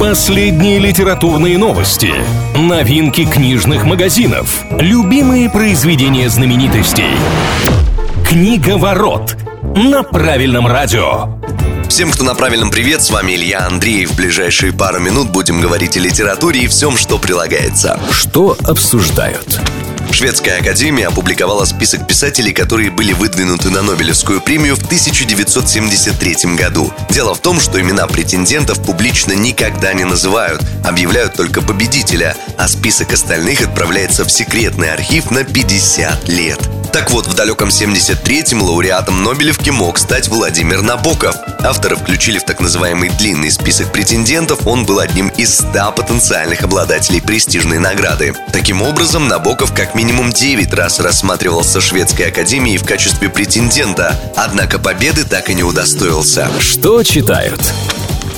Последние литературные новости, новинки книжных магазинов, любимые произведения знаменитостей. Книга ворот на правильном радио. Всем, кто на правильном привет, с вами Илья Андреев. В ближайшие пару минут будем говорить о литературе и всем, что прилагается. Что обсуждают? Шведская академия опубликовала список писателей, которые были выдвинуты на Нобелевскую премию в 1973 году. Дело в том, что имена претендентов публично никогда не называют, объявляют только победителя, а список остальных отправляется в секретный архив на 50 лет. Так вот, в далеком 73-м лауреатом Нобелевки мог стать Владимир Набоков. Авторы включили в так называемый длинный список претендентов, он был одним из 100 потенциальных обладателей престижной награды. Таким образом, Набоков как минимум 9 раз рассматривался Шведской академией в качестве претендента, однако победы так и не удостоился. Что читают?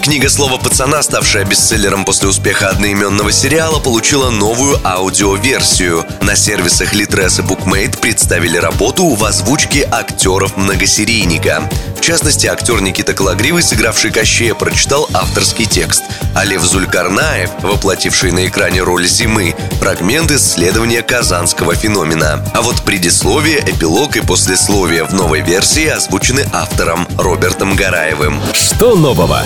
Книга «Слово пацана», ставшая бестселлером после успеха одноименного сериала, получила новую аудиоверсию. На сервисах Litres и Bookmate представили работу в озвучке актеров-многосерийника. В частности, актер Никита Калагривый, сыгравший Кощея, прочитал авторский текст. А Лев Зулькарнаев, воплотивший на экране роль Зимы, фрагмент исследования казанского феномена. А вот предисловие, эпилог и послесловие в новой версии озвучены автором Робертом Гараевым. Что нового?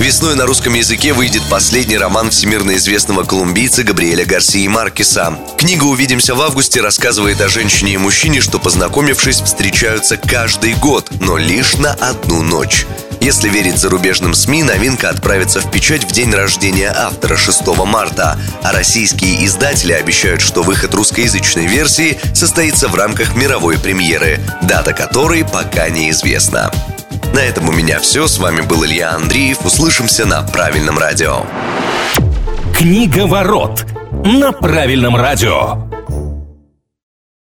Весной на русском языке выйдет последний роман всемирно известного колумбийца Габриэля Гарсии Маркеса. Книга «Увидимся в августе» рассказывает о женщине и мужчине, что, познакомившись, встречаются каждый год, но лишь на одну ночь. Если верить зарубежным СМИ, новинка отправится в печать в день рождения автора 6 марта, а российские издатели обещают, что выход русскоязычной версии состоится в рамках мировой премьеры, дата которой пока неизвестна. На этом у меня все. С вами был Илья Андреев. Услышимся на правильном радио. Книга ворот на правильном радио.